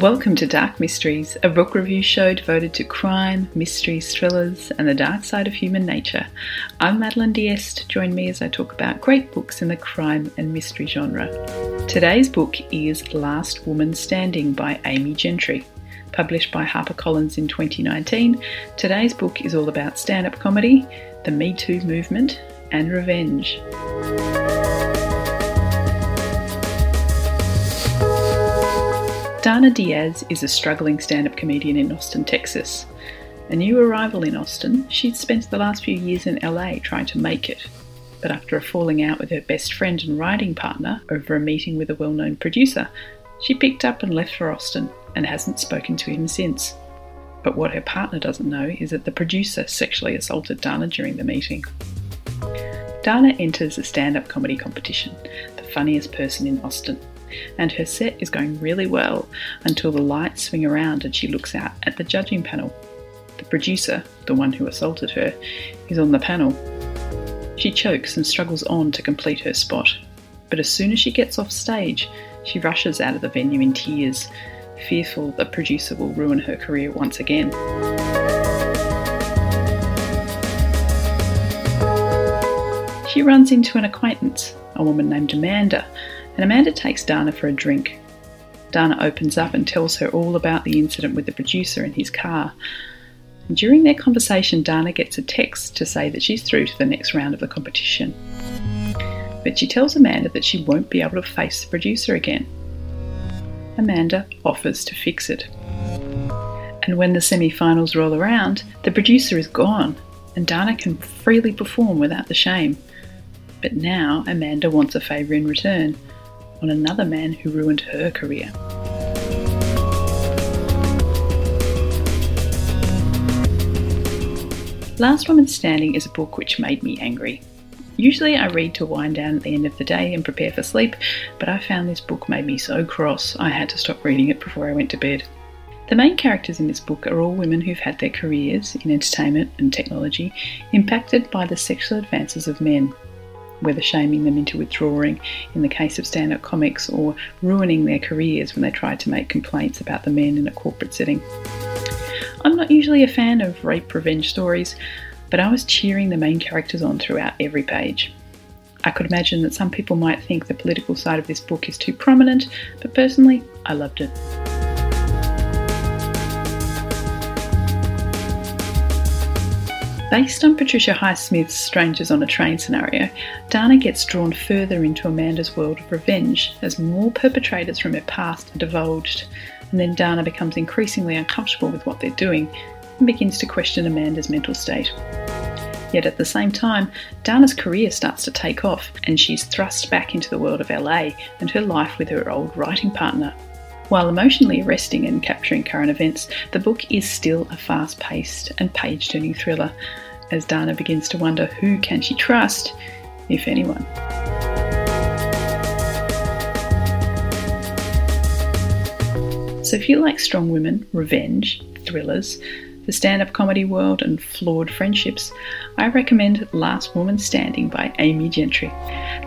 Welcome to Dark Mysteries, a book review show devoted to crime, mysteries, thrillers, and the dark side of human nature. I'm Madeline Diest. Join me as I talk about great books in the crime and mystery genre. Today's book is Last Woman Standing by Amy Gentry. Published by HarperCollins in 2019, today's book is all about stand up comedy, the Me Too movement, and revenge. Dana Diaz is a struggling stand up comedian in Austin, Texas. A new arrival in Austin, she'd spent the last few years in LA trying to make it. But after a falling out with her best friend and writing partner over a meeting with a well known producer, she picked up and left for Austin and hasn't spoken to him since. But what her partner doesn't know is that the producer sexually assaulted Dana during the meeting. Dana enters a stand up comedy competition, the funniest person in Austin and her set is going really well until the lights swing around and she looks out at the judging panel. The producer, the one who assaulted her, is on the panel. She chokes and struggles on to complete her spot, but as soon as she gets off stage, she rushes out of the venue in tears, fearful the producer will ruin her career once again. She runs into an acquaintance, a woman named Amanda, and Amanda takes Dana for a drink. Dana opens up and tells her all about the incident with the producer in his car. And during their conversation, Dana gets a text to say that she's through to the next round of the competition. But she tells Amanda that she won't be able to face the producer again. Amanda offers to fix it. And when the semi finals roll around, the producer is gone, and Dana can freely perform without the shame. But now Amanda wants a favour in return on another man who ruined her career. Last Woman Standing is a book which made me angry. Usually I read to wind down at the end of the day and prepare for sleep, but I found this book made me so cross I had to stop reading it before I went to bed. The main characters in this book are all women who've had their careers in entertainment and technology impacted by the sexual advances of men whether shaming them into withdrawing in the case of stand up comics or ruining their careers when they try to make complaints about the men in a corporate setting. I'm not usually a fan of rape revenge stories, but I was cheering the main characters on throughout every page. I could imagine that some people might think the political side of this book is too prominent, but personally, I loved it. Based on Patricia Highsmith's Strangers on a Train scenario, Dana gets drawn further into Amanda's world of revenge as more perpetrators from her past are divulged, and then Dana becomes increasingly uncomfortable with what they're doing and begins to question Amanda's mental state. Yet at the same time, Dana's career starts to take off and she's thrust back into the world of LA and her life with her old writing partner. While emotionally arresting and capturing current events, the book is still a fast paced and page turning thriller as Dana begins to wonder who can she trust, if anyone. So if you like strong women, revenge, thrillers, the stand up comedy world, and flawed friendships, I recommend Last Woman Standing by Amy Gentry.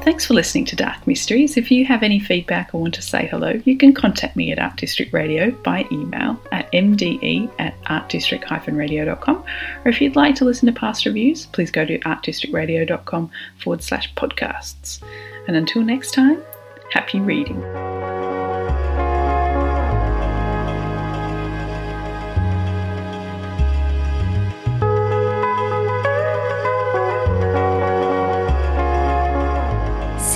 Thanks for listening to Dark Mysteries. If you have any feedback or want to say hello, you can contact me at Art District Radio by email at mde at artdistrict-radio.com. Or if you'd like to listen to past reviews, please go to artdistrictradio.com forward slash podcasts. And until next time, happy reading.